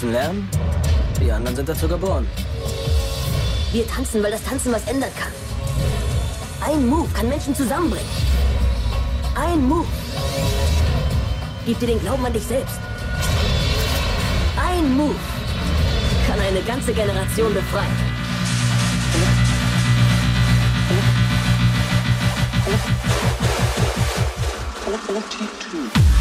Tanzen lernen, die anderen sind dazu geboren. Wir tanzen, weil das Tanzen was ändern kann. Ein Move kann Menschen zusammenbringen. Ein Move gibt dir den Glauben an dich selbst. Ein Move kann eine ganze Generation befreien. Forty-two.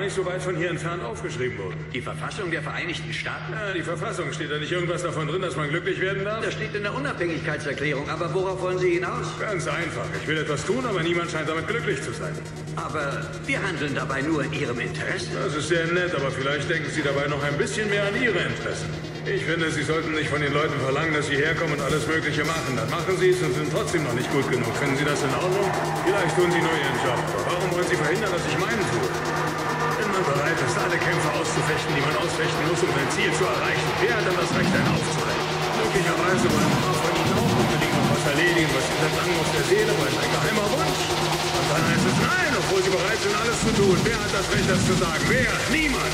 Gar nicht so weit von hier entfernt aufgeschrieben wurden. Die Verfassung der Vereinigten Staaten? Ja, die Verfassung. Steht da nicht irgendwas davon drin, dass man glücklich werden darf? Das steht in der Unabhängigkeitserklärung. Aber worauf wollen Sie hinaus? Ganz einfach. Ich will etwas tun, aber niemand scheint damit glücklich zu sein. Aber wir handeln dabei nur in Ihrem Interesse. Das ist sehr nett, aber vielleicht denken Sie dabei noch ein bisschen mehr an Ihre Interessen. Ich finde, Sie sollten nicht von den Leuten verlangen, dass sie herkommen und alles Mögliche machen. Dann machen Sie es und sind trotzdem noch nicht gut genug. Finden Sie das in Ordnung? Vielleicht tun Sie nur Ihren Job. Warum wollen Sie verhindern, dass ich meinen tue? Alle Kämpfe auszufechten, die man ausfechten muss, um sein Ziel zu erreichen, wer hat dann das Recht, einen aufzuhalten? Möglicherweise wollen ein paar von Ihnen auch unbedingt noch was erledigen, was Ihnen lang auf der Seele brennt. Ein geheimer Wunsch. Und dann heißt es nein, obwohl Sie bereit sind, alles zu tun. Wer hat das Recht, das zu sagen? Wer? Niemand.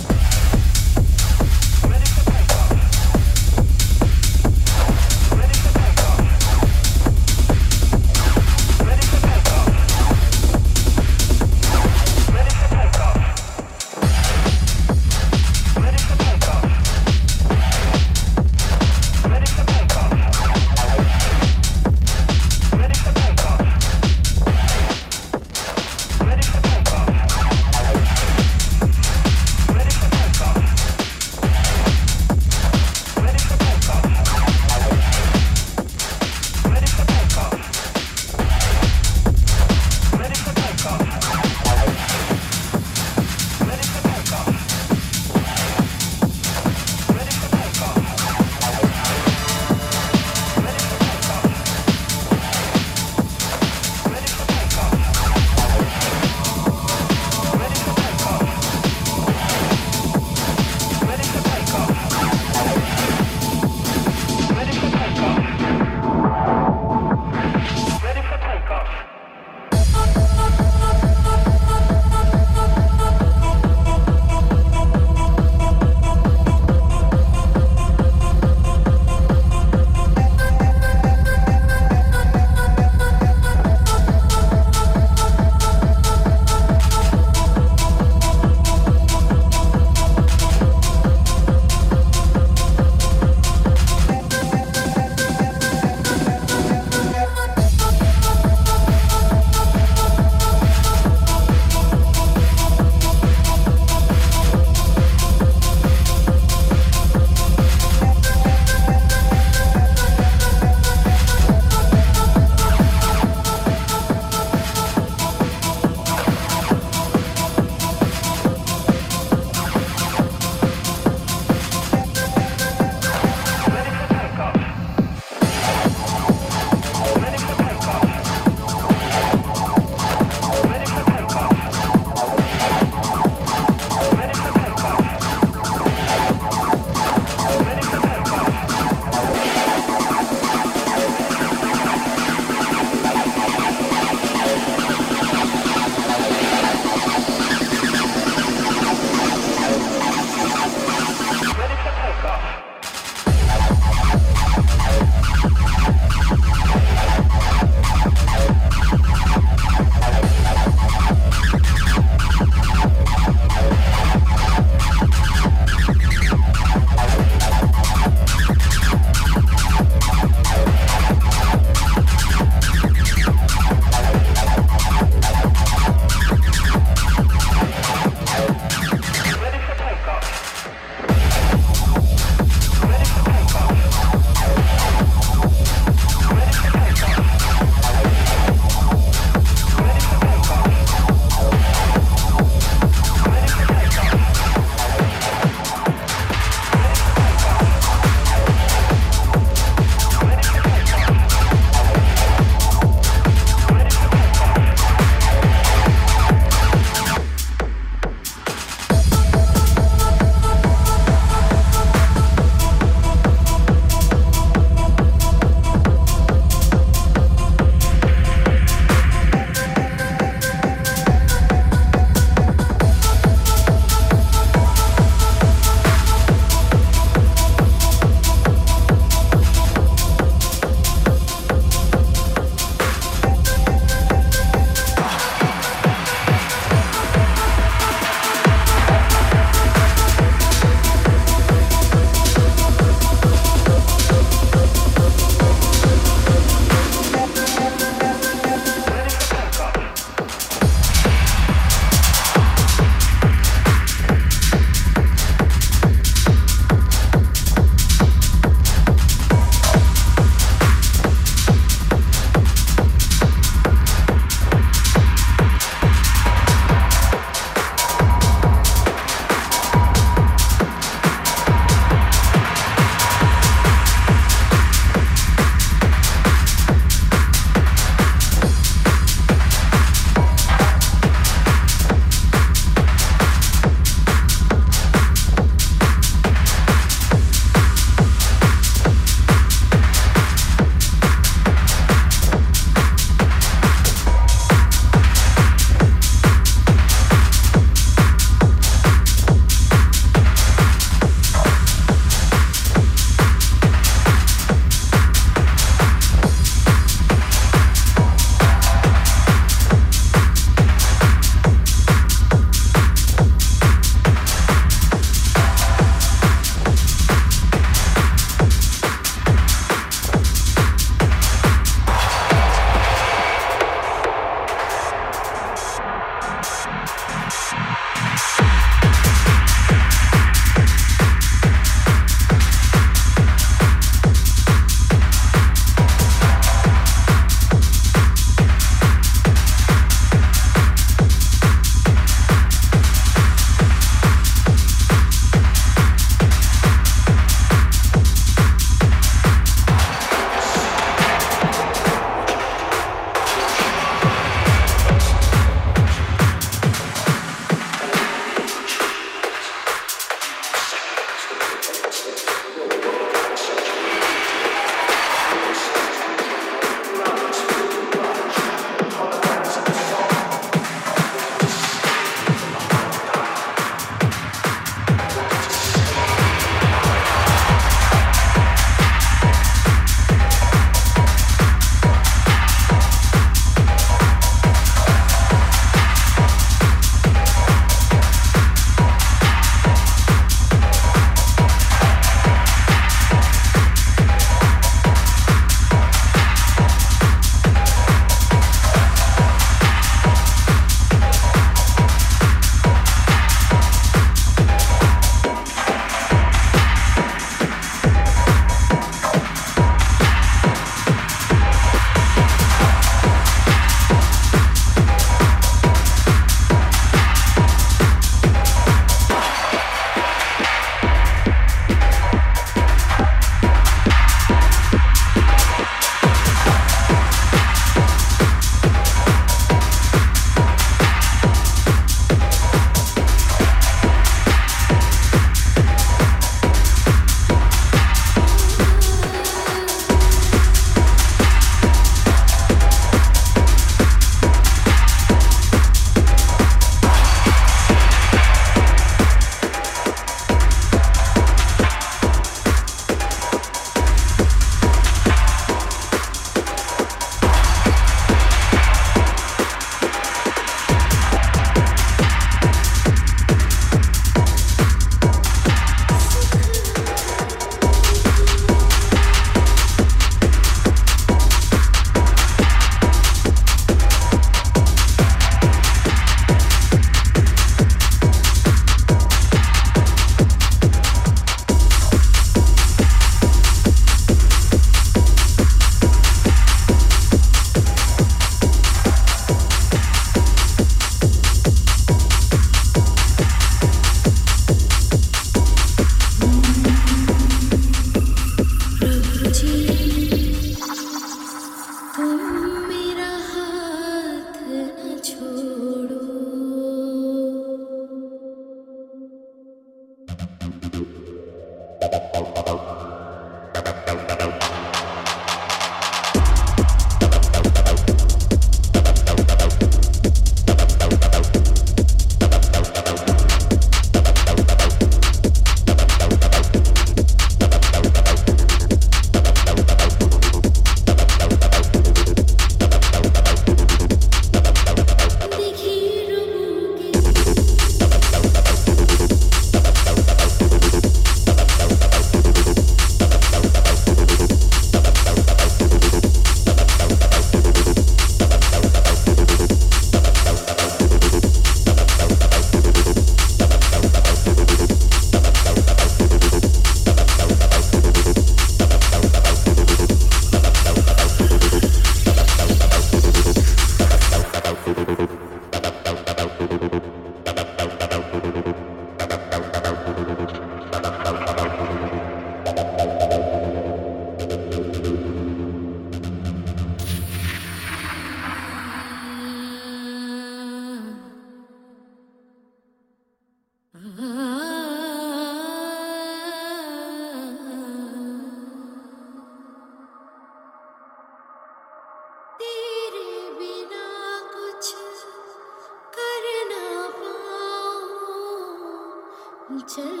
前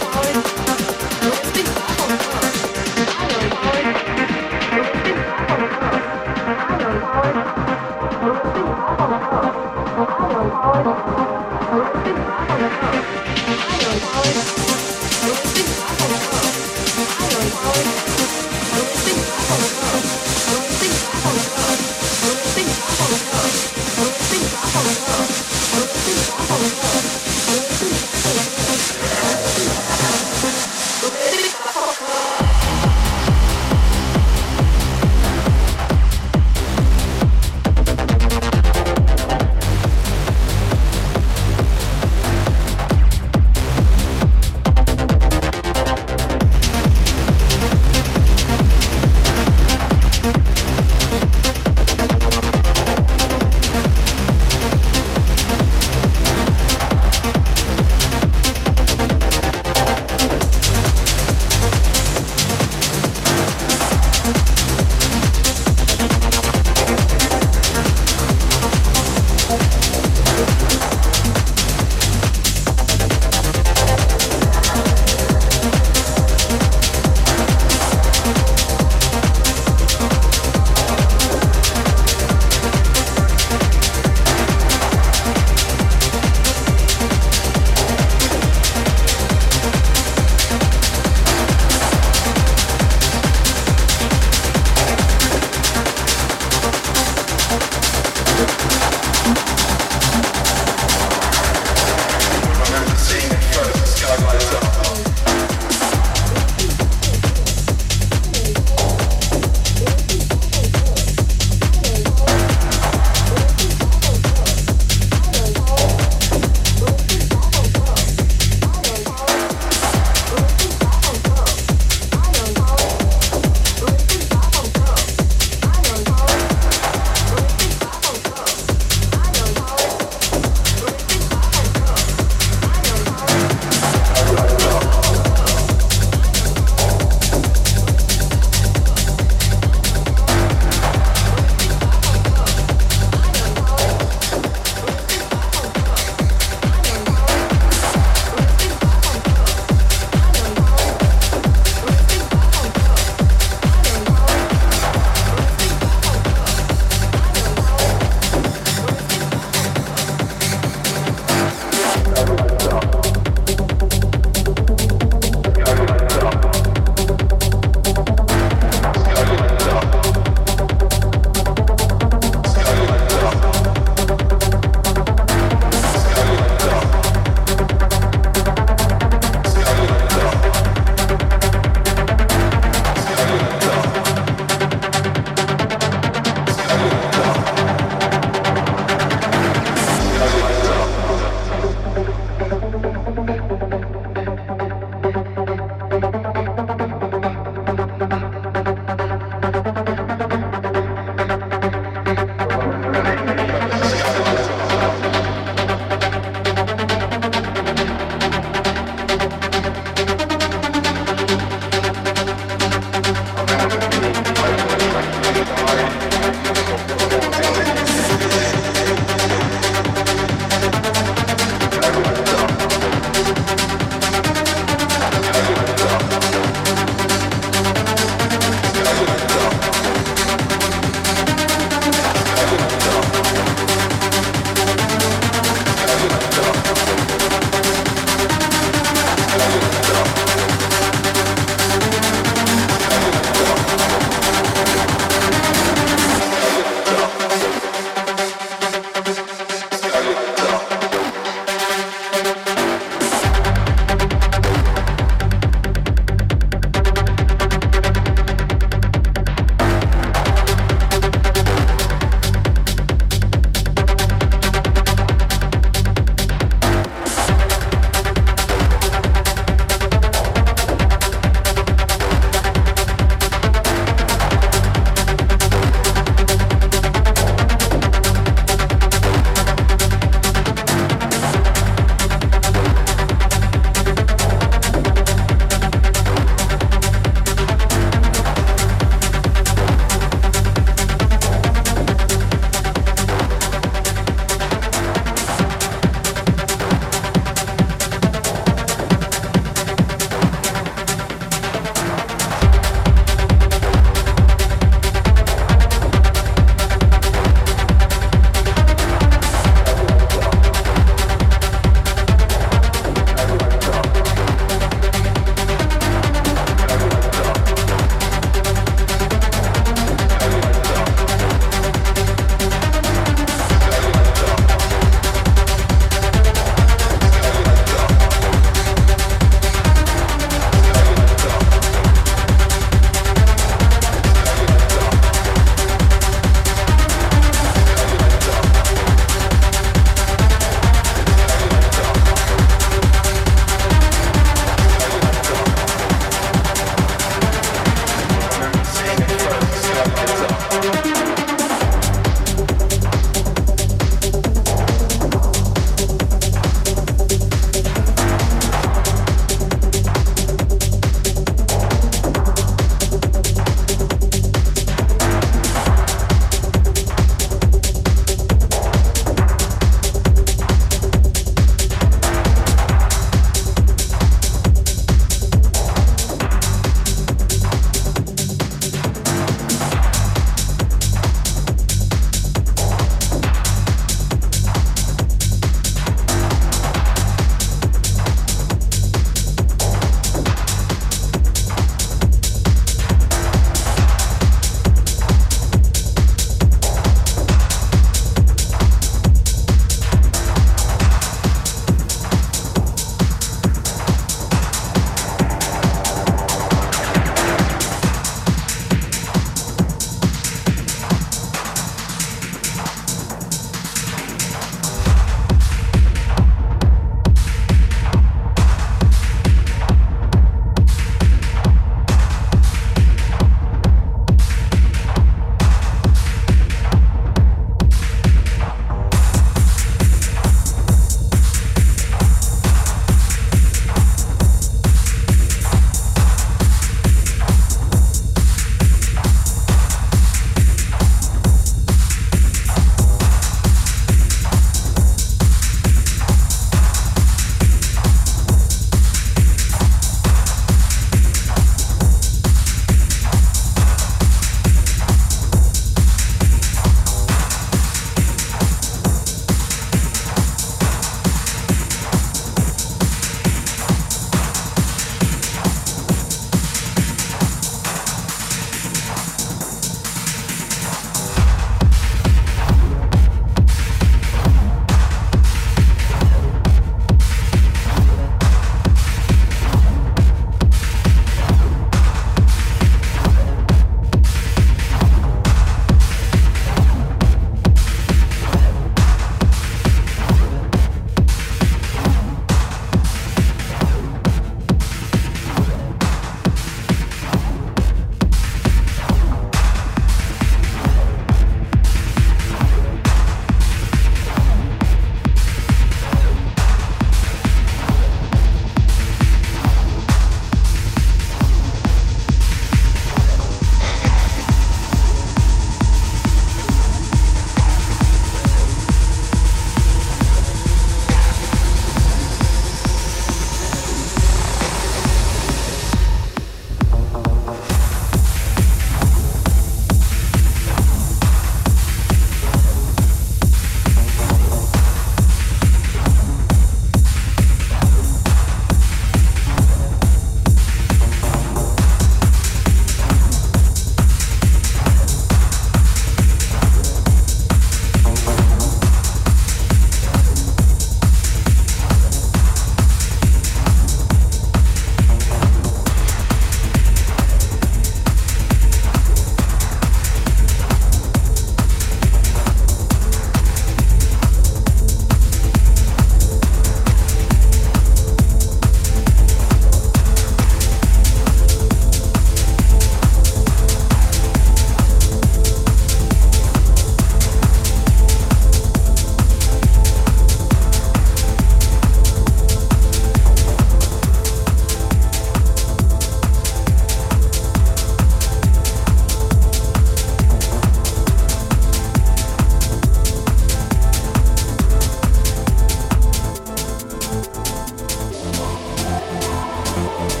oh